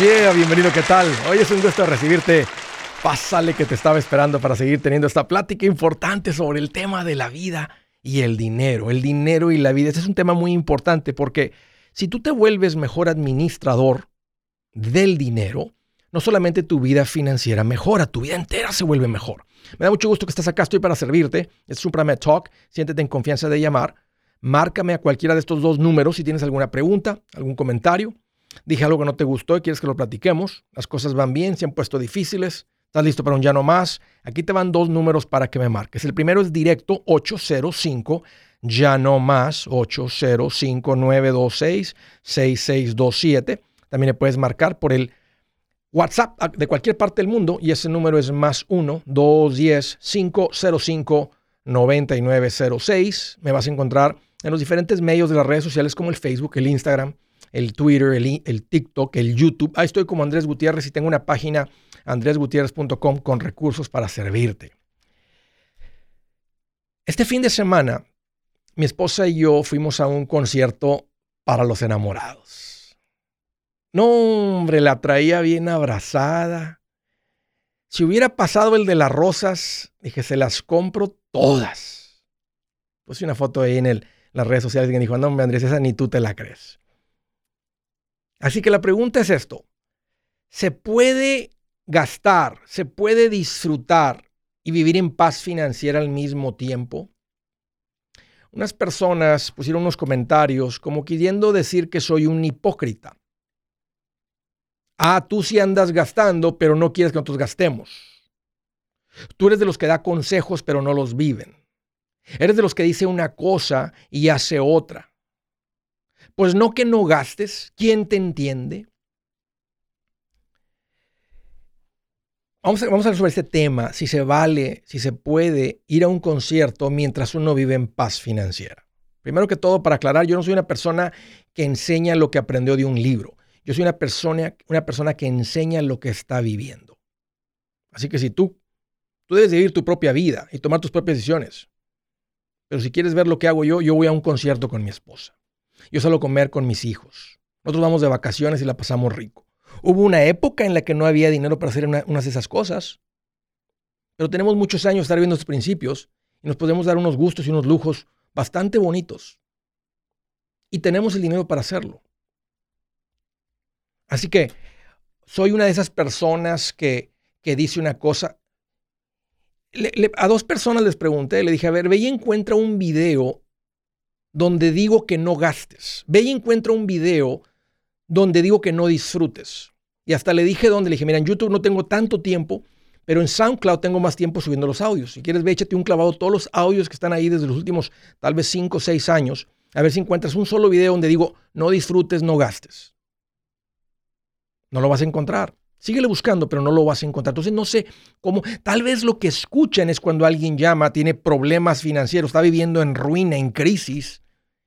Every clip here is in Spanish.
yeah, bienvenido, ¿qué tal? Hoy es un gusto recibirte. Pásale que te estaba esperando para seguir teniendo esta plática importante sobre el tema de la vida y el dinero. El dinero y la vida. Este es un tema muy importante porque si tú te vuelves mejor administrador del dinero, no solamente tu vida financiera mejora, tu vida entera se vuelve mejor. Me da mucho gusto que estés acá, estoy para servirte. Es Supramed Talk, siéntete en confianza de llamar. Márcame a cualquiera de estos dos números si tienes alguna pregunta, algún comentario. Dije algo que no te gustó y quieres que lo platiquemos. Las cosas van bien, se han puesto difíciles. ¿Estás listo para un ya no más? Aquí te van dos números para que me marques. El primero es directo 805 ya no más 805 926 6627. También le puedes marcar por el WhatsApp de cualquier parte del mundo y ese número es más 1 210 505 9906. Me vas a encontrar en los diferentes medios de las redes sociales como el Facebook, el Instagram, el Twitter, el, TikTok, el YouTube. Ahí estoy como Andrés Gutiérrez y tengo una página andresgutierrez.com con recursos para servirte. Este fin de semana, mi esposa y yo fuimos a un concierto para los enamorados. No, hombre, la traía bien abrazada. Si hubiera pasado el de las rosas, dije, se las compro todas. Puse una foto ahí en el, las redes sociales y me dijo, no, hombre, Andrés, esa ni tú te la crees. Así que la pregunta es esto. ¿Se puede gastar, se puede disfrutar y vivir en paz financiera al mismo tiempo? Unas personas pusieron unos comentarios como queriendo decir que soy un hipócrita. Ah, tú sí andas gastando, pero no quieres que nosotros gastemos. Tú eres de los que da consejos, pero no los viven. Eres de los que dice una cosa y hace otra. Pues no que no gastes. ¿Quién te entiende? Vamos a, vamos a sobre este tema, si se vale, si se puede ir a un concierto mientras uno vive en paz financiera. Primero que todo, para aclarar, yo no soy una persona que enseña lo que aprendió de un libro. Yo soy una persona, una persona que enseña lo que está viviendo. Así que si tú, tú debes vivir tu propia vida y tomar tus propias decisiones. Pero si quieres ver lo que hago yo, yo voy a un concierto con mi esposa. Yo salgo a comer con mis hijos. Nosotros vamos de vacaciones y la pasamos rico. Hubo una época en la que no había dinero para hacer una, unas de esas cosas. Pero tenemos muchos años de estar viendo estos principios y nos podemos dar unos gustos y unos lujos bastante bonitos. Y tenemos el dinero para hacerlo. Así que soy una de esas personas que, que dice una cosa. a dos personas les pregunté, le dije, a ver, ve y encuentra un video donde digo que no gastes. Ve y encuentra un video donde digo que no disfrutes. Y hasta le dije donde le dije, mira, en YouTube no tengo tanto tiempo, pero en SoundCloud tengo más tiempo subiendo los audios. Si quieres, ve, échate un clavado todos los audios que están ahí desde los últimos tal vez 5 o 6 años. A ver si encuentras un solo video donde digo, no disfrutes, no gastes. No lo vas a encontrar. Síguele buscando, pero no lo vas a encontrar. Entonces no sé cómo, tal vez lo que escuchan es cuando alguien llama, tiene problemas financieros, está viviendo en ruina, en crisis,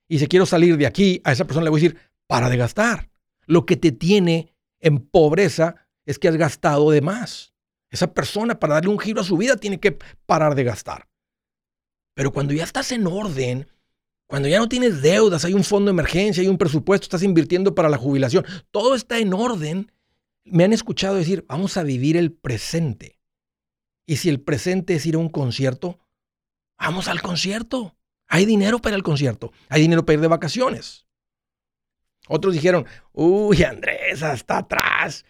y se quiero salir de aquí, a esa persona le voy a decir, para de gastar. Lo que te tiene en pobreza es que has gastado de más. Esa persona para darle un giro a su vida tiene que parar de gastar. Pero cuando ya estás en orden, cuando ya no tienes deudas, hay un fondo de emergencia, hay un presupuesto, estás invirtiendo para la jubilación, todo está en orden, me han escuchado decir, vamos a vivir el presente. Y si el presente es ir a un concierto, vamos al concierto. Hay dinero para el concierto, hay dinero para ir de vacaciones. Otros dijeron, uy, Andrés, hasta atrás.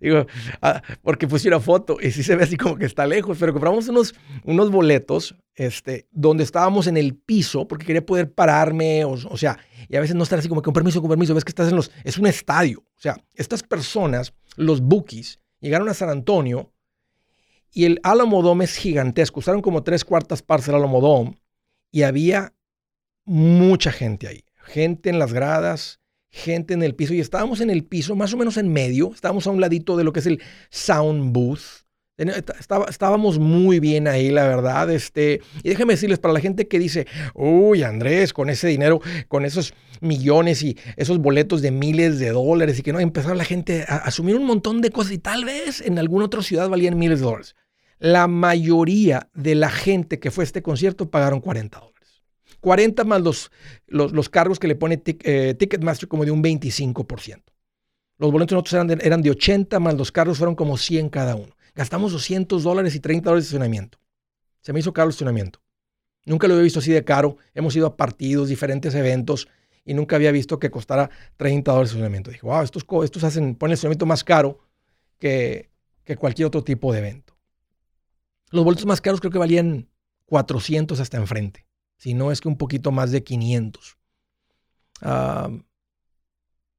Digo, ah, porque puse una foto y sí se ve así como que está lejos, pero compramos unos, unos boletos este, donde estábamos en el piso porque quería poder pararme, o, o, sea, y a veces no estar así como con permiso, con permiso, ves que estás en los, es un estadio. O sea, estas personas, los bookies, llegaron a San Antonio y el Alamo Dome es gigantesco, usaron como tres cuartas partes del Alamo Dome y había mucha gente ahí, gente en las gradas, gente en el piso y estábamos en el piso, más o menos en medio, estábamos a un ladito de lo que es el sound booth. Estábamos muy bien ahí, la verdad. Este, y déjenme decirles, para la gente que dice, uy, Andrés, con ese dinero, con esos millones y esos boletos de miles de dólares y que no, empezar la gente a asumir un montón de cosas y tal vez en alguna otra ciudad valían miles de dólares. La mayoría de la gente que fue a este concierto pagaron 40 dólares. 40 más los, los, cargos que le pone eh, Ticketmaster como de un 25%. Los boletos nosotros eran de, eran de 80, más los carros fueron como 100 cada uno. Gastamos 200 dólares y 30 dólares de estacionamiento. Se me hizo caro el estacionamiento. Nunca lo había visto así de caro. Hemos ido a partidos, diferentes eventos y nunca había visto que costara 30 dólares de estacionamiento. Dije, wow, estos, estos hacen, ponen el estacionamiento más caro que, que cualquier otro tipo de evento. Los boletos más caros creo que valían 400 hasta enfrente. Si no es que un poquito más de 500.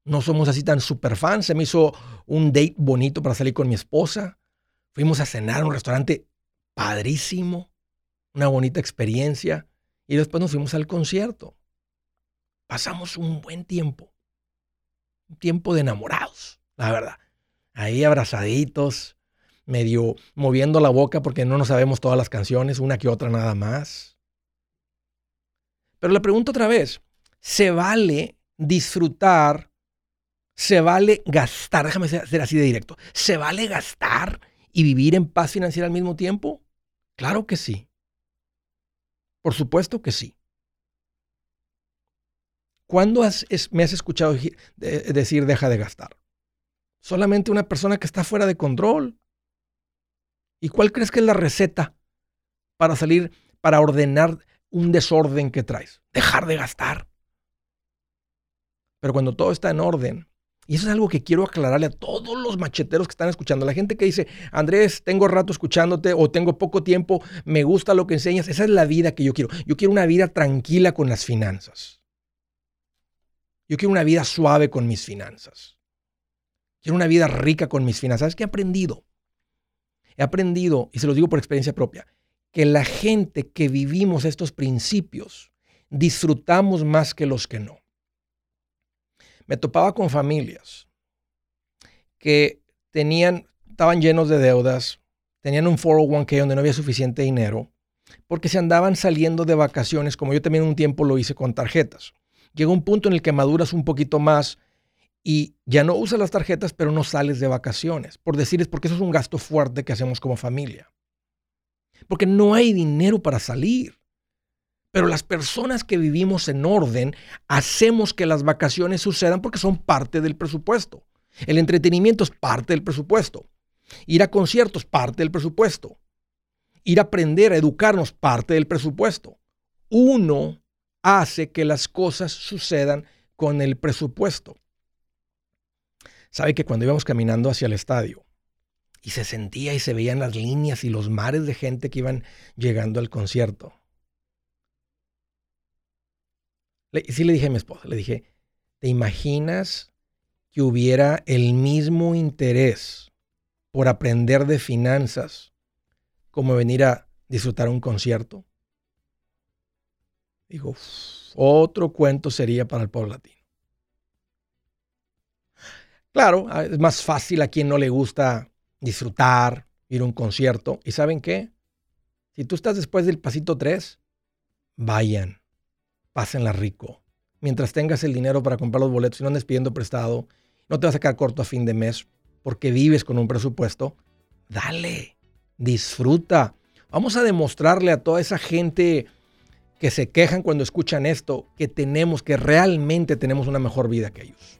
no somos así tan super fans. Se me hizo un date bonito para salir con mi esposa. Fuimos a cenar a un restaurante padrísimo. Una bonita experiencia. Y después nos fuimos al concierto. Pasamos un buen tiempo. Un tiempo de enamorados, la verdad. Ahí abrazaditos, medio moviendo la boca porque no nos sabemos todas las canciones, una que otra nada más. Pero le pregunto otra vez, ¿se vale disfrutar? ¿Se vale gastar? Déjame ser así de directo. ¿Se vale gastar y vivir en paz financiera al mismo tiempo? Claro que sí. Por supuesto que sí. ¿Cuándo me has escuchado decir deja de gastar? Solamente una persona que está fuera de control. ¿Y cuál crees que es la receta para salir, para ordenar un desorden que traes? Dejar de gastar. Pero cuando todo está en orden, y eso es algo que quiero aclararle a todos los macheteros que están escuchando, la gente que dice, Andrés, tengo rato escuchándote o tengo poco tiempo, me gusta lo que enseñas, esa es la vida que yo quiero. Yo quiero una vida tranquila con las finanzas. Yo quiero una vida suave con mis finanzas. Quiero una vida rica con mis finanzas. ¿Sabes qué he aprendido? He aprendido, y se lo digo por experiencia propia, que la gente que vivimos estos principios disfrutamos más que los que no. Me topaba con familias que tenían, estaban llenos de deudas, tenían un 401k donde no había suficiente dinero, porque se andaban saliendo de vacaciones, como yo también un tiempo lo hice con tarjetas. Llega un punto en el que maduras un poquito más y ya no usas las tarjetas, pero no sales de vacaciones. Por decirles, porque eso es un gasto fuerte que hacemos como familia. Porque no hay dinero para salir. Pero las personas que vivimos en orden hacemos que las vacaciones sucedan porque son parte del presupuesto. El entretenimiento es parte del presupuesto. Ir a conciertos, parte del presupuesto. Ir a aprender, a educarnos, parte del presupuesto. Uno hace que las cosas sucedan con el presupuesto. Sabe que cuando íbamos caminando hacia el estadio y se sentía y se veían las líneas y los mares de gente que iban llegando al concierto. Y sí le dije a mi esposa, le dije, ¿te imaginas que hubiera el mismo interés por aprender de finanzas como venir a disfrutar un concierto? Digo, otro cuento sería para el pueblo latino. Claro, es más fácil a quien no le gusta disfrutar, ir a un concierto. ¿Y saben qué? Si tú estás después del pasito 3, vayan, pásenla rico. Mientras tengas el dinero para comprar los boletos y no andes pidiendo prestado, no te vas a sacar corto a fin de mes porque vives con un presupuesto, dale, disfruta. Vamos a demostrarle a toda esa gente que se quejan cuando escuchan esto que tenemos, que realmente tenemos una mejor vida que ellos.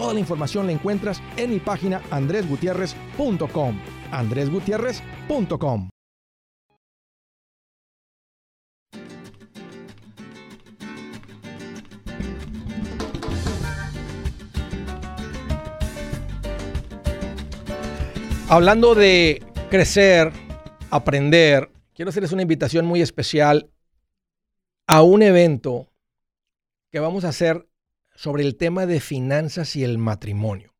Toda la información la encuentras en mi página andresgutierrez.com. andresgutierrez.com. Hablando de crecer, aprender, quiero hacerles una invitación muy especial a un evento que vamos a hacer sobre el tema de finanzas y el matrimonio.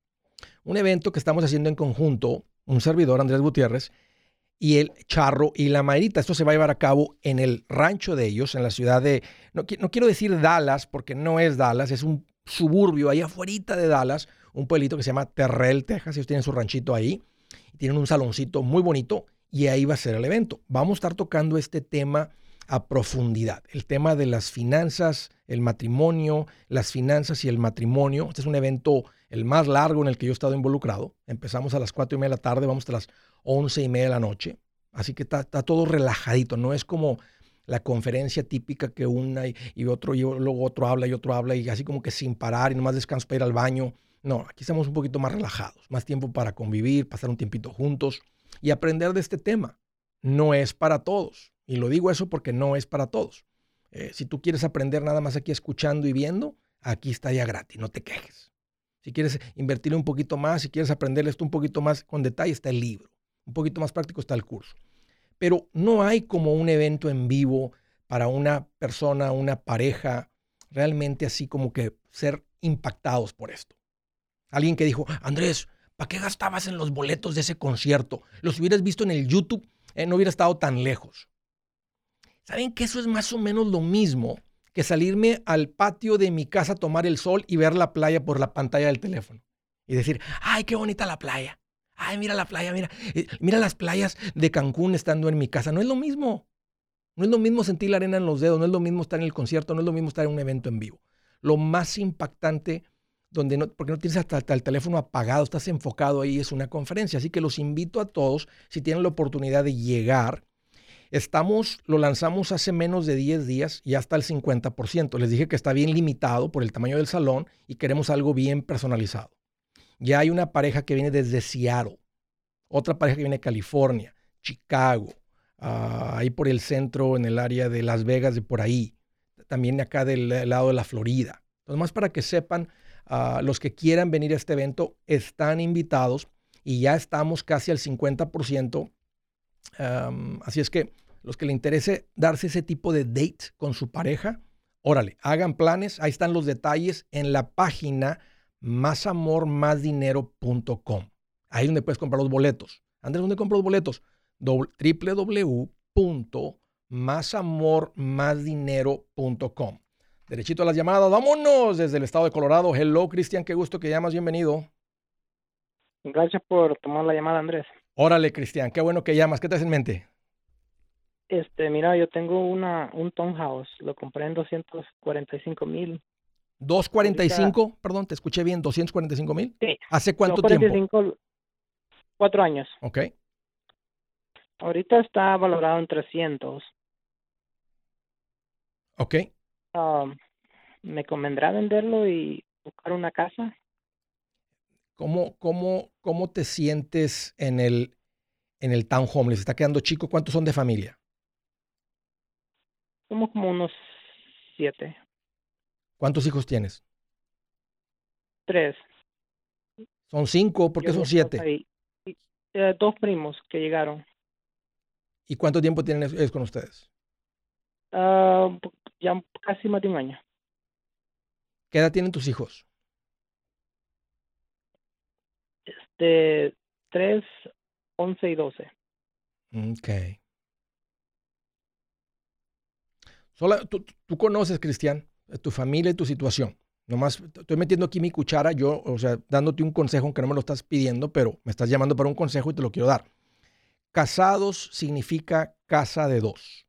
Un evento que estamos haciendo en conjunto, un servidor, Andrés Gutiérrez, y el Charro y la Mayrita. Esto se va a llevar a cabo en el rancho de ellos, en la ciudad de, no, quiero decir Dallas, porque no es Dallas, es un suburbio allá afuera de Dallas, un pueblito que se llama Terrell, Texas. Ellos tienen su ranchito ahí, tienen un saloncito muy bonito y ahí va a ser el evento. Vamos a estar tocando este tema a profundidad. El tema de las finanzas, el matrimonio, las finanzas y el matrimonio. Este es un evento el más largo en el que yo he estado involucrado. Empezamos a las cuatro y media de la tarde, vamos hasta las once y media de la noche. Así que está, todo relajadito, no es como la conferencia típica que una y, otro, y luego otro habla y otro habla y así como que sin parar y nomás descanso para ir al baño. No, aquí estamos un poquito más relajados, más tiempo para convivir, pasar un tiempito juntos y aprender de este tema. No es para todos. Y lo digo eso porque no es para todos. Eh, si tú quieres aprender nada más aquí escuchando y viendo, aquí está ya gratis, no te quejes. Si quieres invertir un poquito más, si quieres aprender esto un poquito más con detalle, está el libro. Un poquito más práctico está el curso. Pero no hay como un evento en vivo para una persona, una pareja, realmente así como que ser impactados por esto. Alguien que dijo, Andrés, ¿para qué gastabas en los boletos de ese concierto? Los hubieras visto en el YouTube, eh, no hubiera estado tan lejos. ¿Saben que eso es más o menos lo mismo que salirme al patio de mi casa a tomar el sol y ver la playa por la pantalla del teléfono? Y decir, ay, qué bonita la playa. Ay, mira la playa, mira, eh, mira las playas de Cancún estando en mi casa. No es lo mismo. No es lo mismo sentir la arena en los dedos, no es lo mismo estar en el concierto, no es lo mismo estar en un evento en vivo. Lo más impactante, donde no, porque no tienes hasta, hasta, el teléfono apagado, estás enfocado ahí, es una conferencia. Así que los invito a todos, si tienen la oportunidad de llegar, Estamos, lo lanzamos hace menos de 10 días y hasta el 50%. Les dije que está bien limitado por el tamaño del salón y queremos algo bien personalizado. Ya hay una pareja que viene desde Seattle, otra pareja que viene de California, Chicago, ah, ahí por el centro, en el área de Las Vegas, de por ahí, también acá del lado de la Florida. Entonces, para que sepan, ah, los que quieran venir a este evento están invitados y ya estamos casi al 50% así es que los que le interese darse ese tipo de date con su pareja, órale, hagan planes. Ahí están los detalles en la página másamormásdinero.com. Ahí es donde puedes comprar los boletos. Andrés, ¿dónde compro los boletos? www.másamormásdinero.com. Derechito a las llamadas. Vámonos desde el estado de Colorado. Hello, Cristian, qué gusto que llamas. Bienvenido. Gracias por tomar la llamada, Andrés. Órale, Cristian, qué bueno que llamas. ¿Qué te hace en mente? Este, mira, yo tengo una, un townhouse, lo compré en 245 mil. ¿245? Perdón, te escuché bien, ¿245 mil? Sí. ¿Hace cuánto tiempo? Cuatro años. Ok. Ahorita está valorado en 300. Ok. Um, ¿Me convendrá venderlo y buscar una casa? ¿Cómo, cómo, cómo te sientes en el, en el townhome? ¿Les está quedando chico? ¿Cuántos son de familia? Somos como unos siete. ¿Cuántos hijos tienes? Tres. Son cinco, ¿por qué son siete? Eh, dos primos que llegaron. ¿Y cuánto tiempo tienen es con ustedes? Ah, ya casi más de un año. ¿Qué edad tienen tus hijos? De 3, 11 y 12. Ok. Sola, tú, tú conoces, Cristian, tu familia y tu situación. Nomás estoy metiendo aquí mi cuchara, yo, o sea, dándote un consejo, aunque no me lo estás pidiendo, pero me estás llamando para un consejo y te lo quiero dar. Casados significa casa de dos.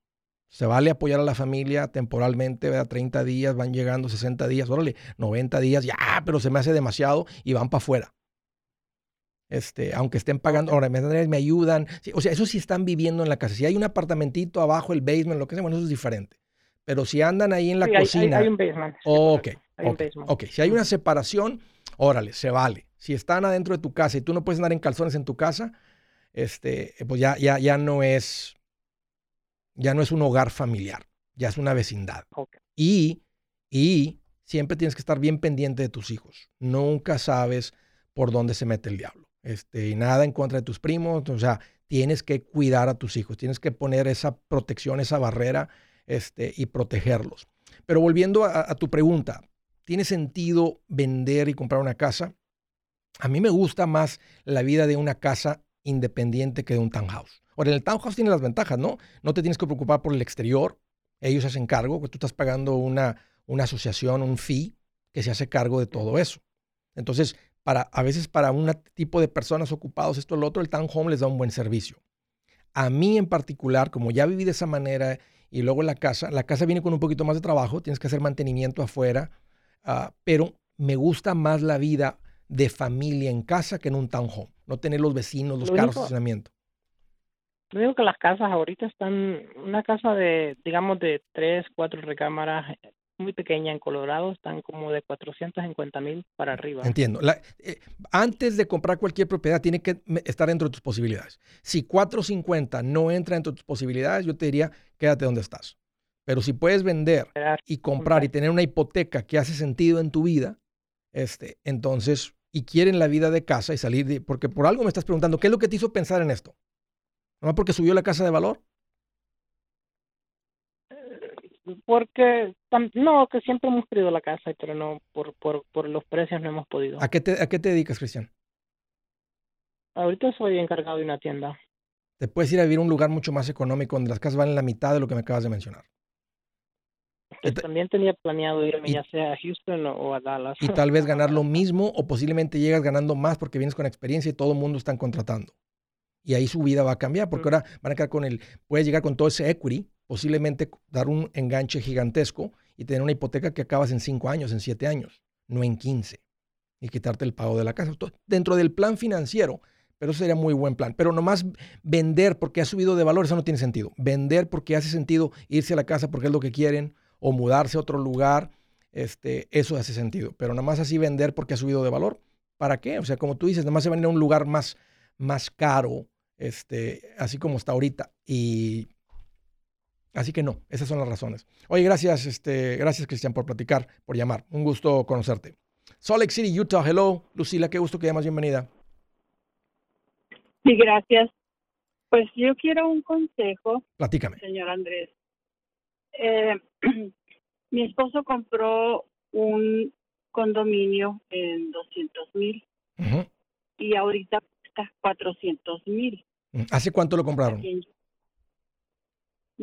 Se vale apoyar a la familia temporalmente, ¿verdad? 30 días, van llegando 60 días, órale, 90 días, ya, pero se me hace demasiado y van para afuera. Este, aunque estén pagando, ahora me, ayudan. o sea, eso sí están viviendo en la casa. Si hay un apartamentito abajo, el basement, lo que sea, bueno, eso es diferente. Pero si andan ahí en la cocina. Hay, un basement. ok, ok. Si hay una separación, órale, se vale. Si están adentro de tu casa y tú no puedes andar en calzones en tu casa, este, pues ya, ya, ya no es. Ya no es un hogar familiar, ya es una vecindad. Y, y siempre tienes que estar bien pendiente de tus hijos. Nunca sabes por dónde se mete el diablo. Este, y nada en contra de tus primos. O sea, tienes que cuidar a tus hijos, tienes que poner esa protección, esa barrera este, y protegerlos. Pero volviendo a, tu pregunta, ¿tiene sentido vender y comprar una casa? A mí me gusta más la vida de una casa independiente que de un townhouse. Ahora, el townhouse tiene las ventajas, ¿no? No te tienes que preocupar por el exterior, ellos hacen cargo, que tú estás pagando una, una asociación, un fee que se hace cargo de todo eso. Entonces, para, a veces para un tipo de personas ocupados, esto o lo otro, el townhome les da un buen servicio. A mí en particular, como ya viví de esa manera y luego la casa, la casa viene con un poquito más de trabajo, tienes que hacer mantenimiento afuera, ah, pero me gusta más la vida de familia en casa que en un townhome, no tener los vecinos, los carros de estacionamiento. Yo digo que las casas ahorita están, una casa de, digamos, de tres, cuatro recámaras muy pequeña en Colorado, están como de 450 mil para arriba. Entiendo. Eh, antes de comprar cualquier propiedad, tiene que estar dentro de tus posibilidades. Si 450 no entra dentro de tus posibilidades, yo te diría, quédate donde estás. Pero si puedes vender y comprar y tener una hipoteca que hace sentido en tu vida, este, entonces, y quieren la vida de casa y salir, de, porque por algo me estás preguntando, ¿qué es lo que te hizo pensar en esto? ¿No porque subió la casa de valor? Porque no, que siempre hemos querido la casa, pero no, por, por, por los precios no hemos podido. ¿A qué, te, ¿A qué te dedicas, Cristian? Ahorita soy encargado de una tienda. Te puedes ir a vivir a un lugar mucho más económico donde las casas valen la mitad de lo que me acabas de mencionar. Pues también tenía planeado irme ya sea a Houston o a Dallas. Y tal vez ganar lo mismo o posiblemente llegas ganando más porque vienes con experiencia y todo el mundo está contratando. Y ahí su vida va a cambiar porque ahora van a quedar con el, puedes llegar con todo ese equity posiblemente dar un enganche gigantesco y tener una hipoteca que acabas en cinco años, en siete años, no en 15, y quitarte el pago de la casa. Dentro del plan financiero, pero sería muy buen plan. Pero nomás vender porque ha subido de valor, eso no tiene sentido. Vender porque hace sentido irse a la casa porque es lo que quieren o mudarse a otro lugar, este, eso hace sentido. Pero nomás así vender porque ha subido de valor, ¿para qué? O sea, como tú dices, nomás se van a ir a un lugar más, más caro, este, así como está ahorita. Y Así que no, esas son las razones. Oye, gracias, este, gracias Cristian por platicar, por llamar. Un gusto conocerte. Salt Lake City, Utah. Hello, Lucila, qué gusto que llamas. Bienvenida. Sí, gracias. Pues yo quiero un consejo. Platícame. Señor Andrés. Eh, mi esposo compró un condominio en 200 mil y ahorita está 400 mil. ¿Hace cuánto lo compraron?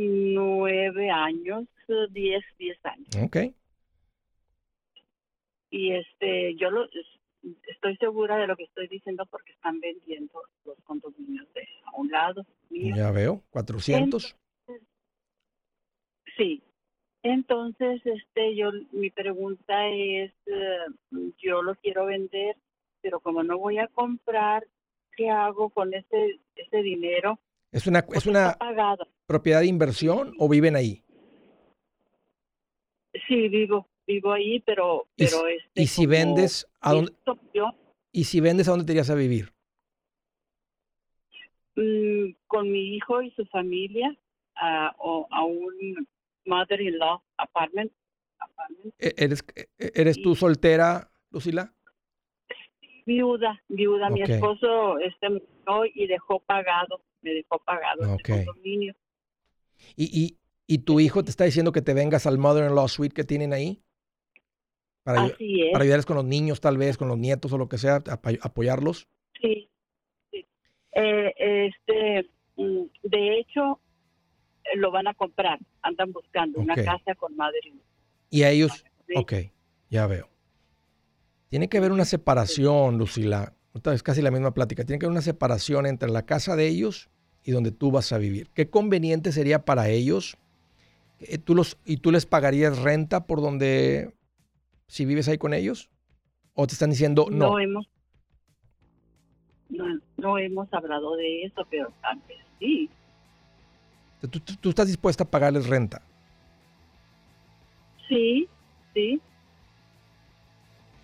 Nueve años, diez, diez años. Ok. Y este, yo lo, estoy segura de lo que estoy diciendo porque están vendiendo los condominios de a un lado. Ya veo, 400. sí. Entonces, este, yo, mi pregunta es, eh, yo lo quiero vender, pero como no voy a comprar, ¿qué hago con ese, ese dinero? ¿Es una, es una propiedad de inversión o viven ahí? Sí, vivo, vivo ahí, pero... ¿Y, pero este, ¿y si vendes a dónde? ¿Y si vendes a dónde te irías a vivir? Mm, con mi hijo y su familia a, o a un mother-in-law apartment, ¿E-, ¿Eres, e-, eres tú soltera, Lucila? Viuda, viuda. Mi esposo este, murió y dejó pagado me dejó pagado el condominio. ¿Y, y, ¿Y tu hijo te está diciendo que te vengas al Mother-in-Law Suite que tienen ahí? Para, Así es. Para ayudarles con los niños, tal vez, con los nietos o lo que sea, apoyarlos. Sí. sí. Eh, este, mm, de hecho, lo van a comprar, andan buscando una casa con madre. Y a ellos, Sí. ok, ya veo. Tiene que haber una separación, Lucila. Vez casi la misma plática. Tiene que haber una separación entre la casa de ellos y donde tú vas a vivir. ¿Qué conveniente sería para ellos? Eh, ¿Tú los, ¿Y tú les pagarías renta por donde, si vives ahí con ellos? ¿O te están diciendo no? No hemos no, no hemos hablado de eso, pero vez sí. ¿Tú, tú- tú estás dispuesta a pagarles renta? Sí, sí.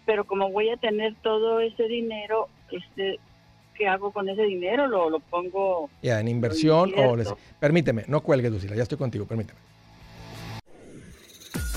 Pero como voy a tener todo ese dinero, este, ¿qué hago con ese dinero? ¿Lo, lo pongo? Ya, en inversión o les... Permíteme, no cuelgues, Lucila, ya estoy contigo, permíteme.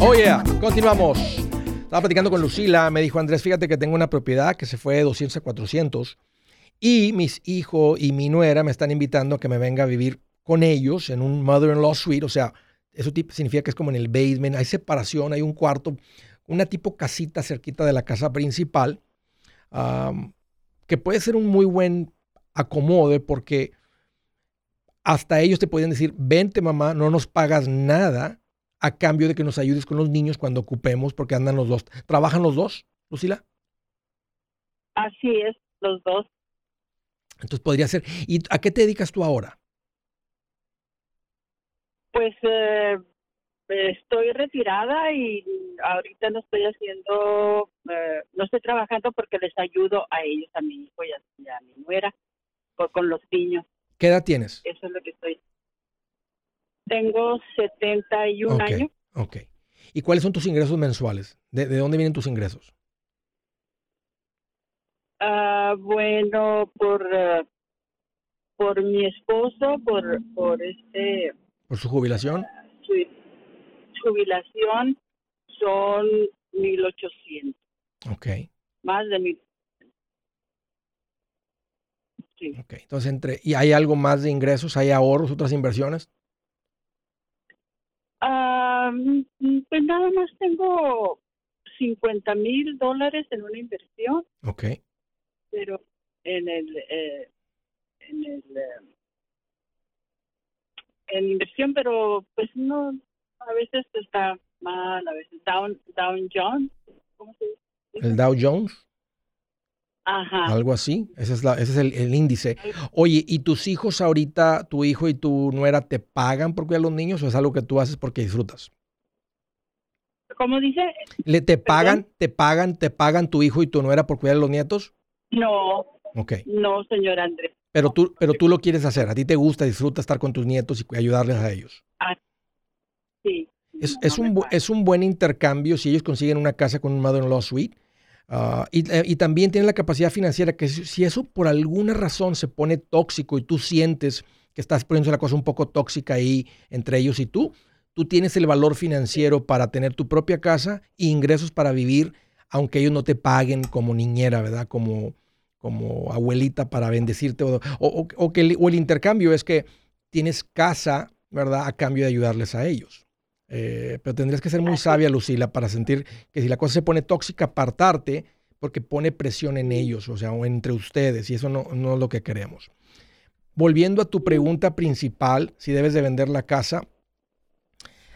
Oh yeah, continuamos. Estaba platicando con Lucila, me dijo Andrés, fíjate que tengo una propiedad que se fue de 200 a 400 y mis hijos y mi nuera me están invitando a que me venga a vivir con ellos en un mother-in-law suite, o sea, eso significa que es como en el basement, hay separación, hay un cuarto, una tipo casita cerquita de la casa principal, que puede ser un muy buen acomode porque hasta ellos te pueden decir, vente mamá, no nos pagas nada a cambio de que nos ayudes con los niños cuando ocupemos, porque andan los dos. ¿Trabajan los dos, Lucila? Así es, los dos. Entonces podría ser. ¿Y a qué te dedicas tú ahora? Pues eh, estoy retirada y ahorita no estoy haciendo, eh, no estoy trabajando porque les ayudo a ellos, a mi hijo y a, mi nuera, por- con los niños. ¿Qué edad tienes? Eso es lo que estoy. Tengo 71 Ok, años. ok. ¿Y cuáles son tus ingresos mensuales? ¿De, de dónde vienen tus ingresos? Ah, bueno, por eh, por mi esposo, por por este ¿Por su jubilación? su jubilación son 1800, Ok, más de mil. Sí. ok. Entonces, entre, ¿y hay algo más de ingresos? ¿Hay ahorros, otras inversiones? Mm, pues nada más tengo 50 mil dólares en una inversión, Ok. pero en el eh, en el eh, en inversión, pero pues no, a veces está mal, a veces down down John, ¿cómo se dice? ¿El Dow Jones? Ajá. Algo así. Ese es, la, ese es el, el índice. Oye, ¿y tus hijos ahorita, tu hijo y tu nuera, te pagan por cuidar a los niños o es algo que tú haces porque disfrutas? ¿Cómo dice? ¿Le te pagan, te pagan, te pagan tu hijo y tu nuera por cuidar a los nietos? No, Ok. no, señor Andrés. Pero tú, pero tú lo quieres hacer. A ti te gusta, disfruta estar con tus nietos y ayudarles a ellos. Sí. Es, no, es no un, es un buen intercambio si ellos consiguen una casa con un mother-in-law suite. Ah, y, y también tienen la capacidad financiera que si, si eso por alguna razón se pone tóxico y tú sientes que estás poniendo la cosa un poco tóxica ahí entre ellos y tú, tú tienes el valor financiero para tener tu propia casa e ingresos para vivir, aunque ellos no te paguen como niñera, ¿verdad? Como, como abuelita para bendecirte. O, o- o que el, o el intercambio es que tienes casa, ¿verdad? A cambio de ayudarles a ellos. Eh, pero tendrías que ser muy sabia, Lucila, para sentir que si la cosa se pone tóxica, apartarte, porque pone presión en ellos, o sea, o entre ustedes, y eso no, no es lo que queremos. Volviendo a tu pregunta principal, si debes de vender la casa,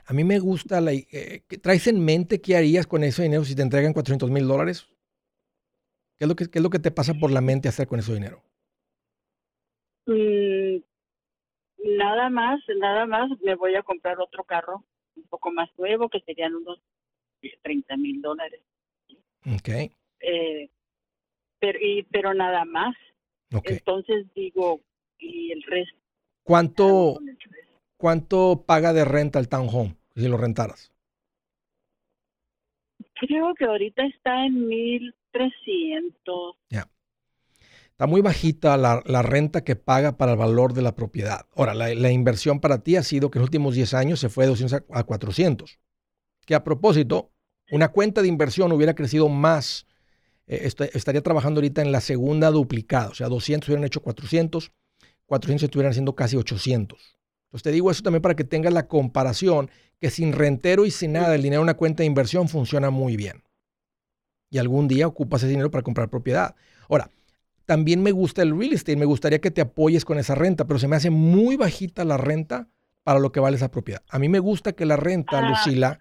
A mí me gusta la... Eh, ¿Traes en mente qué harías con ese dinero si te entregan 400 mil dólares? ¿Qué es, lo que, ¿Qué es lo que te pasa por la mente hacer con ese dinero? Mm, nada más, nada más me voy a comprar otro carro un poco más nuevo que serían unos 30 mil dólares. Ok. Eh, pero, y, pero nada más. okay. Entonces digo, y el resto. ¿Cuánto, ¿Cuánto paga de renta el townhome si lo rentaras? Creo que ahorita está en 1300. Ya. Está muy bajita la, renta que paga para el valor de la propiedad. Ahora, la, inversión para ti ha sido que en los últimos 10 años se fue de 200 a 400. Que a propósito, una cuenta de inversión hubiera crecido más. Eh, estaría trabajando ahorita en la segunda duplicada. O sea, 200 hubieran hecho 400, 400 estuvieran haciendo casi 800. Entonces te digo eso también para que tengas la comparación que sin rentero y sin nada el dinero en una cuenta de inversión funciona muy bien. Y algún día ocupas ese dinero para comprar propiedad. Ahora, también me gusta el real estate, me gustaría que te apoyes con esa renta, pero se me hace muy bajita la renta para lo que vale esa propiedad. A mí me gusta que la renta, ah. Lucila,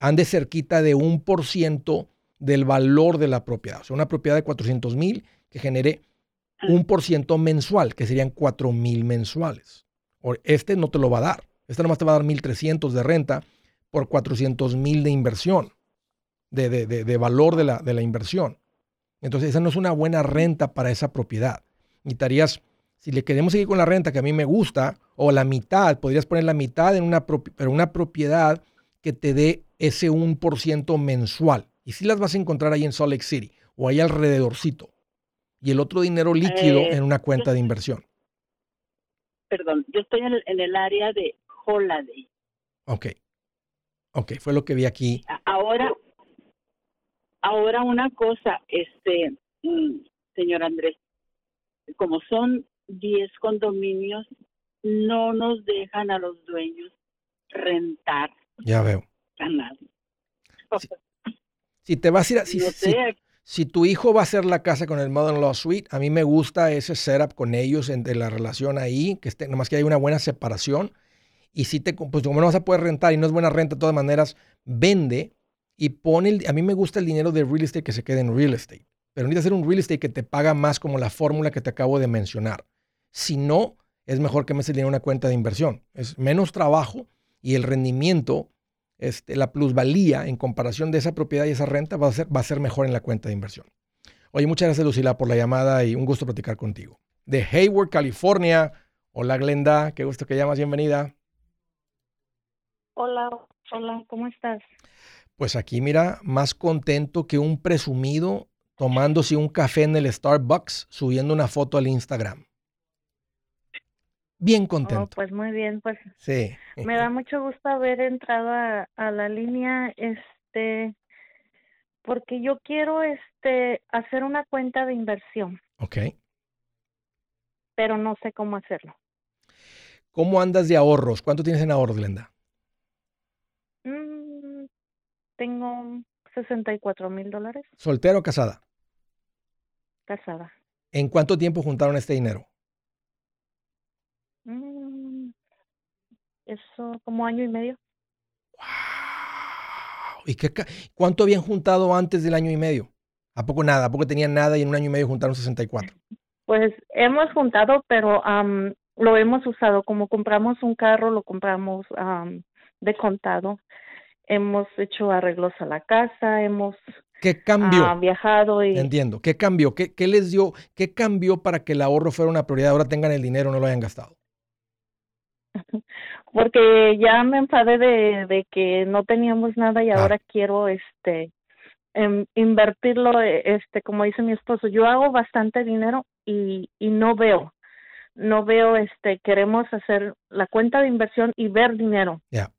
ande cerquita de un por ciento del valor de la propiedad. O sea, una propiedad de 400 mil que genere ah. un por ciento mensual, que serían 4 mil mensuales. Este no te lo va a dar. Este nomás te va a dar 1.300 de renta por 400 mil de inversión, de, de, de, valor de la, de la inversión. Entonces, esa no es una buena renta para esa propiedad. Necesitarías, si le queremos seguir con la renta que a mí me gusta, o la mitad, podrías poner la mitad en una, pero una propiedad que te dé ese 1% mensual. Y si las vas a encontrar ahí en Salt Lake City o ahí alrededorcito. Y el otro dinero líquido Eh, en una cuenta de inversión. Perdón, yo estoy en el, en el área de Holiday. Ok. Ok, fue lo que vi aquí. Ahora, ahora una cosa, este, señor Andrés, como son 10 condominios, no nos dejan a los dueños rentar Ya veo. a nadie. Si te vas a ir a, si, no si- tu hijo va a hacer la casa con el Mother-in-Law Suite, a mí me gusta ese setup con ellos, entre la relación ahí, que esté, nomás que hay una buena separación. Y si te, pues como no vas a poder rentar y no es buena renta de todas maneras, vende y pone, el- a mí me gusta el dinero de real estate que se quede en real estate. Pero necesitas hacer un real estate que te paga más como la fórmula que te acabo de mencionar. Si no, es mejor que metas el dinero en una cuenta de inversión. Es menos trabajo y el rendimiento, este, la plusvalía en comparación de esa propiedad y esa renta va a, ser, va a ser mejor en la cuenta de inversión. Oye, muchas gracias Lucila por la llamada y un gusto platicar contigo. De Hayward, California. Hola Glenda, qué gusto que llamas, bienvenida. Hola, hola, ¿cómo estás? Pues aquí mira, más contento que un presumido tomándose un café en el Starbucks, subiendo una foto al Instagram. Bien Oh, contento. pues muy bien, pues Sí. me da mucho gusto haber entrado a, a la línea, este, porque yo quiero, este, hacer una cuenta de inversión, Ok. pero no sé cómo hacerlo. ¿Cómo andas de ahorros? ¿Cuánto tienes en ahorros, Glenda? Mm, tengo 64 mil dólares ¿Soltera o casada? casada. ¿En cuánto tiempo juntaron este dinero? Mm, eso como año y medio. ¡Wow! ¿Y qué, cuánto habían juntado antes del año y medio? ¿A poco nada? ¿A poco tenían nada y en un año y medio juntaron 64? Pues hemos juntado, pero am, lo hemos usado. Como compramos un carro, lo compramos am, de contado. Hemos hecho arreglos a la casa, hemos ¿Qué cambió? ah, viajado y Entiendo. ¿Qué cambió? ¿Qué, qué les dio? ¿Qué cambió para que el ahorro fuera una prioridad? Ahora tengan el dinero, no lo hayan gastado. porque ya me enfadé de, de que no teníamos nada y Claro. ahora quiero este em, invertirlo, eh, este, como dice mi esposo, yo hago bastante dinero y, y no veo, no veo, este, queremos hacer la cuenta de inversión y ver dinero. Ya.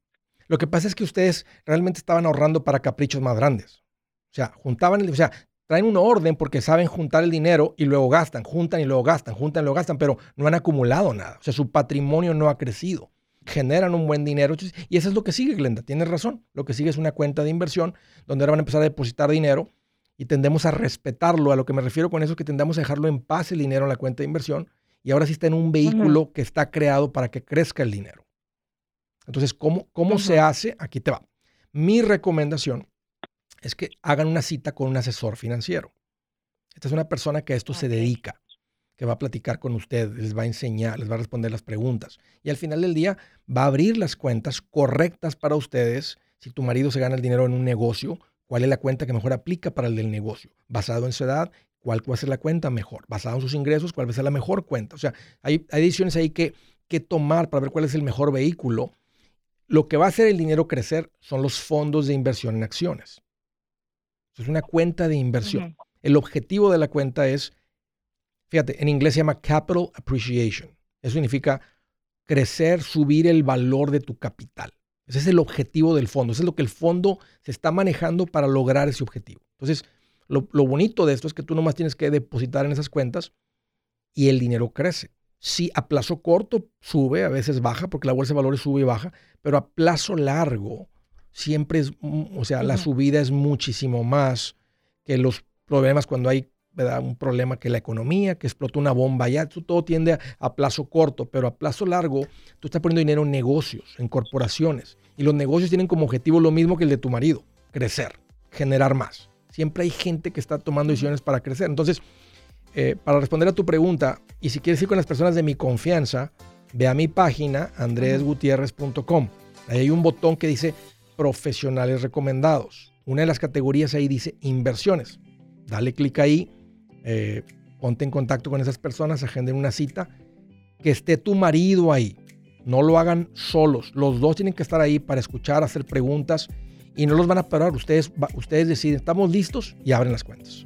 Lo que pasa es que ustedes realmente estaban ahorrando para caprichos más grandes. O sea, juntaban, el- o sea, traen un orden porque saben juntar el dinero y luego gastan, juntan y luego gastan, juntan y luego gastan, pero no han acumulado nada. O sea, su patrimonio no ha crecido. Generan un buen dinero. Y eso es lo que sigue, Glenda. Tienes razón. Lo que sigue es una cuenta de inversión donde ahora van a empezar a depositar dinero y tendemos a respetarlo. A lo que me refiero con eso es que tendamos a dejarlo en paz el dinero en la cuenta de inversión y ahora sí está en un vehículo que está creado para que crezca el dinero. Entonces, ¿cómo, cómo se hace? Aquí te va. Mi recomendación es que hagan una cita con un asesor financiero. Esta es una persona que a esto se dedica, que va a platicar con ustedes, les va a enseñar, les va a responder las preguntas. Y al final del día va a abrir las cuentas correctas para ustedes. Si tu marido se gana el dinero en un negocio, ¿cuál es la cuenta que mejor aplica para el del negocio? Basado en su edad, ¿cuál va a ser la cuenta mejor? Basado en sus ingresos, ¿cuál va a ser la mejor cuenta? O sea, hay, hay decisiones ahí que, que tomar para ver cuál es el mejor vehículo. Lo que va a hacer el dinero crecer son los fondos de inversión en acciones. Es una cuenta de inversión. El objetivo de la cuenta es, fíjate, en inglés se llama capital appreciation. Eso significa crecer, subir el valor de tu capital. Ese es el objetivo del fondo. Eso es lo que el fondo se está manejando para lograr ese objetivo. Entonces, lo, lo bonito de esto es que tú nomás tienes que depositar en esas cuentas y el dinero crece. Si a plazo corto sube, a veces baja, porque la bolsa de valores sube y baja, pero a plazo largo siempre es, mm, o sea, la subida es muchísimo más que los problemas cuando hay un problema que la economía, que explotó una bomba, ya todo tiende a, plazo corto, pero a plazo largo tú estás poniendo dinero en negocios, en corporaciones, y los negocios tienen como objetivo lo mismo que el de tu marido, crecer, generar más. Siempre hay gente que está tomando decisiones para crecer. Entonces, eh, para responder a tu pregunta, y si quieres ir con las personas de mi confianza, ve a mi página andresgutierrez.com. Ahí hay un botón que dice profesionales recomendados. Una de las categorías ahí dice inversiones. Dale clic ahí, eh, ponte en contacto con esas personas, agenden una cita, que esté tu marido ahí. No lo hagan solos. Los dos tienen que estar ahí para escuchar, hacer preguntas y no los van a parar. Ustedes, ustedes deciden, estamos listos y abren las cuentas.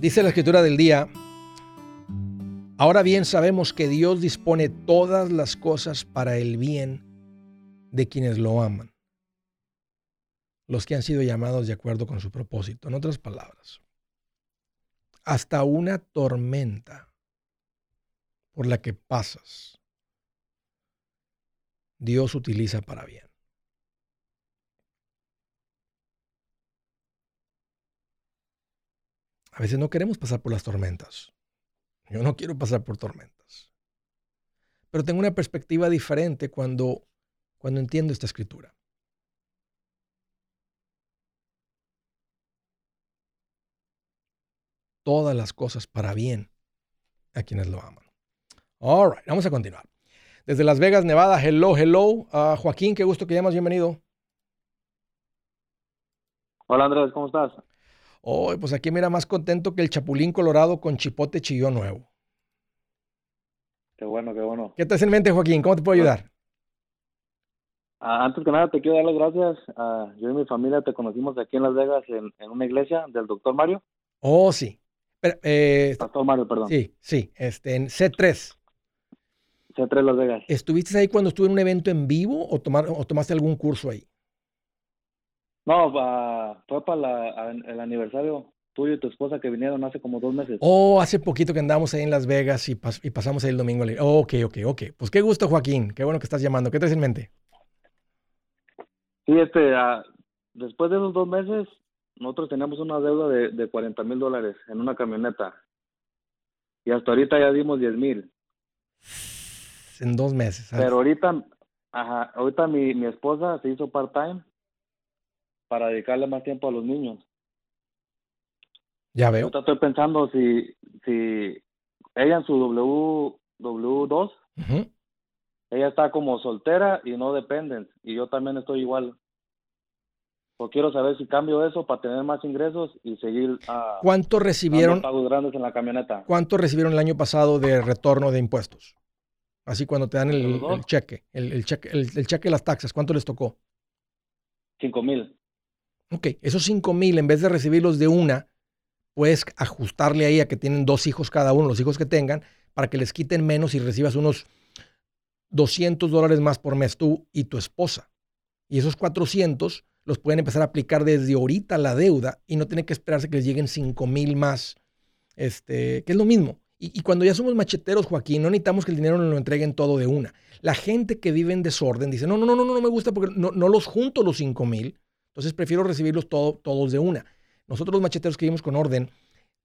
Dice la escritura del día, Ahora bien sabemos que Dios dispone todas las cosas para el bien de quienes lo aman, los que han sido llamados de acuerdo con su propósito. En otras palabras, hasta una tormenta por la que pasas, Dios utiliza para bien. A veces no queremos pasar por las tormentas. Yo no quiero pasar por tormentas. Pero tengo una perspectiva diferente cuando, cuando entiendo esta escritura. Todas las cosas para bien a quienes lo aman. All right, vamos a continuar. Desde Las Vegas, Nevada, hello, hello. Uh, Joaquín, qué gusto que llamas, bienvenido. Hola Andrés, ¿cómo estás? Oh, pues aquí mira más contento que el chapulín colorado con chipote chillón nuevo. Qué bueno, qué bueno. ¿Qué te hace en mente, Joaquín? ¿Cómo te puedo ayudar? Ah, antes que nada, te quiero dar las gracias. Ah, yo y mi familia te conocimos aquí en Las Vegas en, una iglesia del doctor Mario. Oh, sí. Eh, Pastor Mario, perdón. Sí, sí, este, en C3. C3 Las Vegas. ¿Estuviste ahí cuando estuve en un evento en vivo o, tomar, o tomaste algún curso ahí? No, fue para el aniversario tuyo y tu esposa que vinieron hace como dos meses. Oh, hace poquito que andamos ahí en Las Vegas y, pasamos ahí el domingo. Oh, ok, ok, ok. Pues qué gusto, Joaquín. Qué bueno que estás llamando. ¿Qué te en mente? Sí, este, ah, después de esos dos meses, nosotros teníamos una deuda de, de 40 mil dólares en una camioneta. Y hasta ahorita ya dimos 10 mil. En dos meses. Pero ahorita, ajá, ahorita mi, mi esposa se hizo part-time para dedicarle más tiempo a los niños. Ya veo. Ahorita estoy pensando si, si ella en su W, W2, Ujú. ella está como soltera y no dependen, y yo también estoy igual. Pues quiero saber si cambio eso para tener más ingresos y seguir ah, ¿Cuánto recibieron, pagos grandes en la camioneta. cuánto recibieron el año pasado de retorno de impuestos? Así cuando te dan el, cheque, el, el cheque, el, el cheque de las taxas, ¿cuánto les tocó? Cinco mil. Ok, esos 5 mil, en vez de recibirlos de una, puedes ajustarle ahí a que tienen dos hijos cada uno, los hijos que tengan, para que les quiten menos y recibas unos 200 dólares más por mes tú y tu esposa. Y esos 400 los pueden empezar a aplicar desde ahorita la deuda y no tienen que esperarse que les lleguen 5 mil más, este, que es lo mismo. Y, cuando ya somos macheteros, Joaquín, no necesitamos que el dinero nos lo entreguen todo de una. La gente que vive en desorden dice, no, no, no, no, no me gusta porque no, no los junto los 5 mil, entonces prefiero recibirlos todo- todos de una. Nosotros los macheteros que vivimos con orden,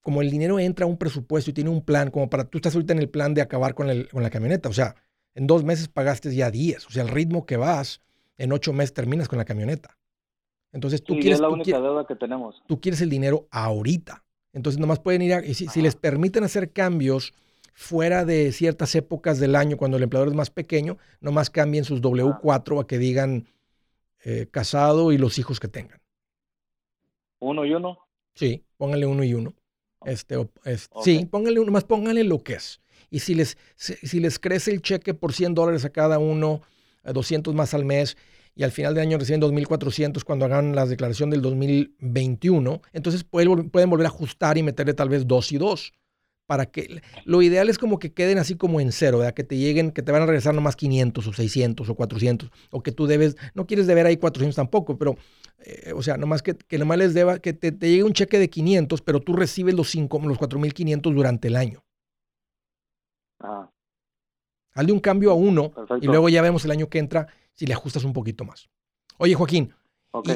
como el dinero entra a un presupuesto y tiene un plan, como para tú estás ahorita en el plan de acabar con, el- con la camioneta, o sea, en dos meses pagaste ya 10, o sea, el ritmo que vas, en ocho meses terminas con la camioneta. Entonces tú Sí, quieres, es la tú única quieres- deuda que tenemos. tú quieres el dinero ahorita. Entonces nomás pueden ir a, y si, les permiten hacer cambios fuera de ciertas épocas del año cuando el empleador es más pequeño, nomás cambien sus W4 a que digan eh, casado y los hijos que tengan. Uno y uno. Sí, pónganle uno y uno. Este. Sí, pónganle uno, más pónganle lo que es. Y si les, si, si les crece el cheque por 100 dólares a cada uno, a 200 más al mes, y al final del año reciben 2.400 cuando hagan la declaración del 2021, entonces pueden, vol- pueden volver a ajustar y meterle tal vez dos y dos. Para que lo ideal es como que queden así como en cero, ¿verdad? que te lleguen, que te van a regresar nomás 500 o 600 o 400, o que tú debes, no quieres deber ahí 400 tampoco, pero eh, o sea, nomás que, que nomás les deba, que te, te llegue un cheque de 500, pero tú recibes los, cinco, los 4.500 durante el año. Ajá. Hazle un cambio a uno Perfecto. y luego ya vemos el año que entra si le ajustas un poquito más. Oye, Joaquín.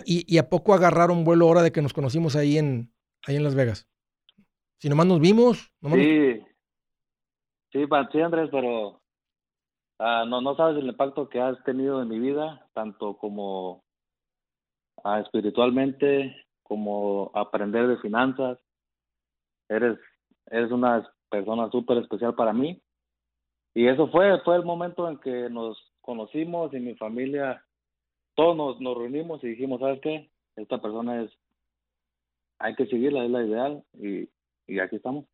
¿y, y, y a poco agarraron vuelo ahora de que nos conocimos ahí en, ahí en Las Vegas? Si nomás nos vimos, nomás nos- Sí, sí, Andrés, pero ah, no, no sabes el impacto que has tenido en mi vida, tanto como ah, espiritualmente, como aprender de finanzas. Eres, eres una persona súper especial para mí. Y eso fue, fue el momento en que nos conocimos y mi familia, todos nos, nos reunimos y dijimos, ¿sabes qué? Esta persona es, hay que seguirla, es la ideal y, y aquí estamos.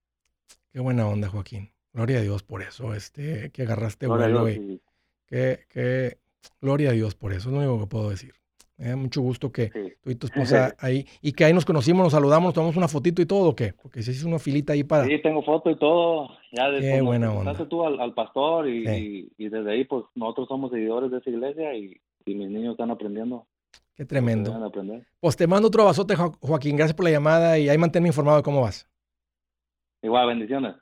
Qué buena onda, Joaquín. Gloria a Dios por eso, este, que agarraste Gloria vuelo Dios, y y- que, que, gloria a Dios por eso, es lo único que puedo decir. Me da mucho gusto que sí. tú y tu esposa ahí, y que ahí nos conocimos, nos saludamos, nos tomamos una fotito y todo, ¿o qué? Porque se hizo una filita ahí para... Sí, tengo foto y todo. Ya de Qué cuando tú al, al pastor y, Sí. y, y desde ahí pues nosotros somos seguidores de esa iglesia y, y mis niños están aprendiendo. Qué tremendo. Pues te mando otro abrazote, Jo- Joaquín. Gracias por la llamada y ahí manténme informado de cómo vas. Igual, bendiciones.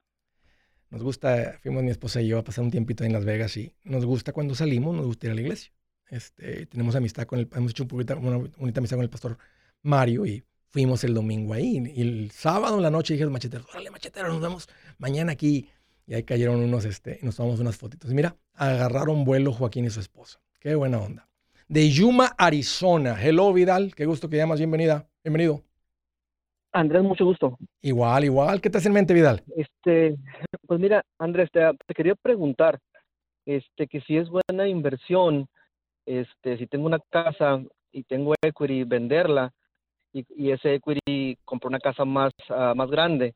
Nos gusta, fuimos mi esposa y yo a pasar un tiempito en Las Vegas y nos gusta cuando salimos, nos gusta ir a la iglesia. Este, tenemos amistad con el, hemos hecho un poquito, una bonita amistad con el pastor Mario y fuimos el domingo ahí. Y el sábado en la noche dije a los macheteros, órale macheteros, nos vemos mañana aquí. Y ahí cayeron unos, este, y nos tomamos unas fotitos. Mira, agarraron vuelo Joaquín y su esposa. Qué buena onda. De Yuma, Arizona. Hello, Vidal. Qué gusto que llamas. Bienvenida. Bienvenido. Andrés, mucho gusto. Igual, igual. ¿Qué te hace en mente, Vidal? Este, pues mira, Andrés, te, te quería preguntar, este, que si es buena inversión, este, si tengo una casa y tengo equity, venderla y, y ese equity comprar una casa más, ah, más grande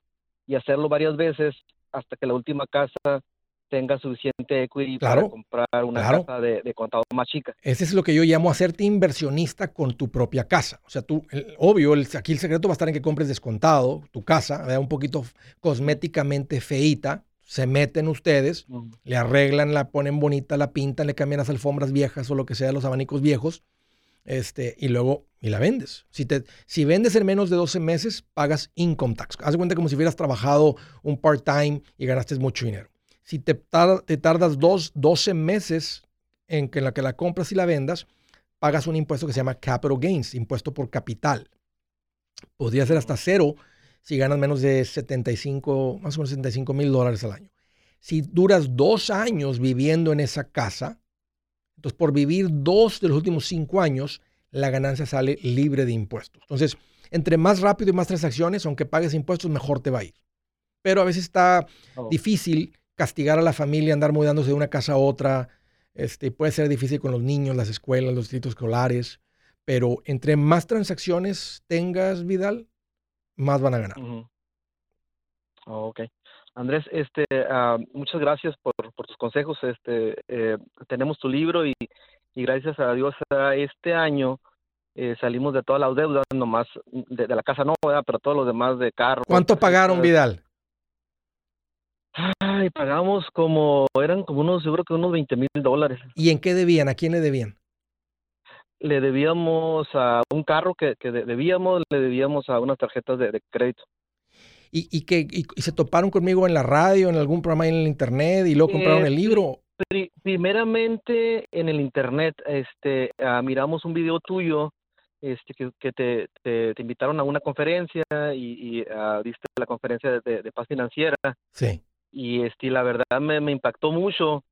y hacerlo varias veces hasta que la última casa tenga suficiente equity Claro, para comprar una claro. casa de, de contado más chica. Ese es lo que yo llamo hacerte inversionista con tu propia casa. O sea, tú, el- obvio, el- aquí el secreto va a estar en que compres descontado tu casa, ¿verdad? un poquito cosméticamente feíta, se meten ustedes, le arreglan, la ponen bonita, la pintan, le cambian las alfombras viejas o lo que sea, los abanicos viejos, este, y luego, y la vendes. Si, te, si vendes en menos de 12 meses, pagas income tax. Haz de cuenta como si hubieras trabajado un part-time y ganaste mucho dinero. Si te, tar- te tardas dos, 12 meses en que en la que la compras y la vendas, pagas un impuesto que se llama capital gains, impuesto por capital. Podría ser hasta cero si ganas menos de 75, más o menos 75 mil dólares al año. Si duras dos años viviendo en esa casa, entonces por vivir dos de los últimos cinco años, la ganancia sale libre de impuestos. Entonces, entre más rápido y más transacciones, aunque pagues impuestos, mejor te va a ir. Pero a veces está Oh. difícil castigar a la familia, andar mudándose de una casa a otra. Este, puede ser difícil con los niños, las escuelas, los distritos escolares. Pero entre más transacciones tengas, Vidal, más van a ganar. Oh, ok. Andrés, este, ah, muchas gracias por, por tus consejos. Este, eh, tenemos tu libro y, y gracias a Dios ah, este año eh, salimos de todas las deudas, nomás de, de la casa no, ¿verdad? pero todos los demás de carro. ¿Cuánto pagaron, Vidal? Ay, pagamos como, eran como unos, yo creo que unos 20 mil dólares. ¿Y en qué debían? ¿A quién le debían? Le debíamos a un carro que, que de- debíamos, le debíamos a unas tarjetas de, de crédito. ¿Y, y, que, y, y se toparon conmigo en la radio, en algún programa en el internet y luego compraron Eh, el libro? Pri- primeramente en el internet, este, ah, miramos un video tuyo, este, que, que te, te, te invitaron a una conferencia y, y, diste la conferencia de, de- de paz financiera Sí. y este, la verdad me, me impactó mucho,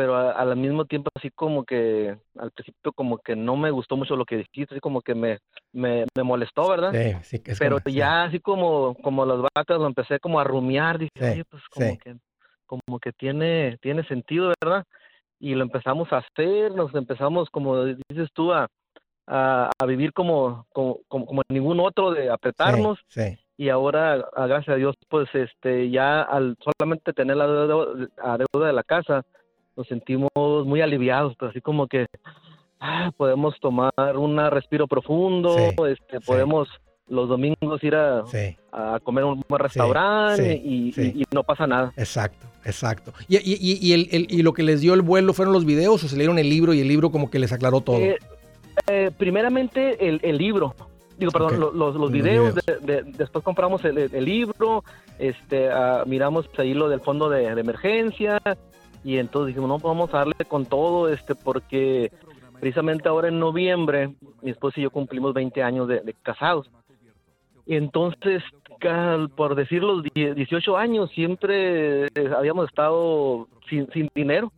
pero a- al mismo tiempo así como que al principio como que no me gustó mucho lo que dijiste, así como que me, me, me molestó, ¿verdad? Sí, sí, es pero como- sí. ya así como, como las vacas lo empecé como a rumiar, dije, Sí, oye, pues como sí. que, como que tiene, tiene sentido, ¿verdad? Y lo empezamos a hacer, nos empezamos, como dices tú, a, a, a vivir como, como, como, como ningún otro, de apretarnos, Sí, y ahora, gracias a Dios, pues este, ya al solamente tener la deuda, la deuda de la casa, nos sentimos muy aliviados, pues así como que ah, podemos tomar un respiro profundo, Sí, este, podemos los domingos ir a, sí, a comer a un buen restaurante y, sí. y- y no pasa nada. exacto, exacto. ¿Y, y, el, el- y lo que les dio el vuelo fueron los videos o se leyeron el libro y el libro como que les aclaró todo? Eh, eh, primeramente el, el libro, digo, perdón, los, los Los videos, videos. de- de- después compramos el, el libro, este, ah, miramos ahí lo del fondo de, de emergencia y entonces dijimos, no, pues vamos a darle con todo, este, porque precisamente ahora en noviembre mi esposa y yo cumplimos 20 años de, de casados. Y entonces, por decir los die- 18 años, siempre eh, habíamos estado sin, sin dinero.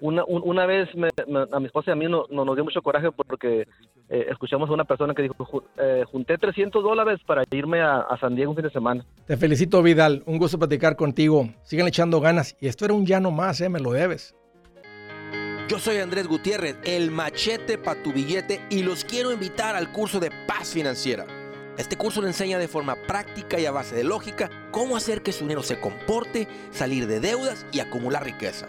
Una, un- una vez me- me- a mi esposa y a mí no, no nos dio mucho coraje porque eh, escuchamos a una persona que dijo, "Ju- eh, junté 300 dólares para irme a, a San Diego un fin de semana. Te felicito, Vidal. Un gusto platicar contigo. Sigan echando ganas. Y esto era un ya no más, ¿eh? Me lo debes. Yo soy Andrés Gutiérrez, el machete para tu billete y los quiero invitar al curso de paz financiera. Este curso le enseña de forma práctica y a base de lógica cómo hacer que su dinero se comporte, salir de deudas y acumular riqueza.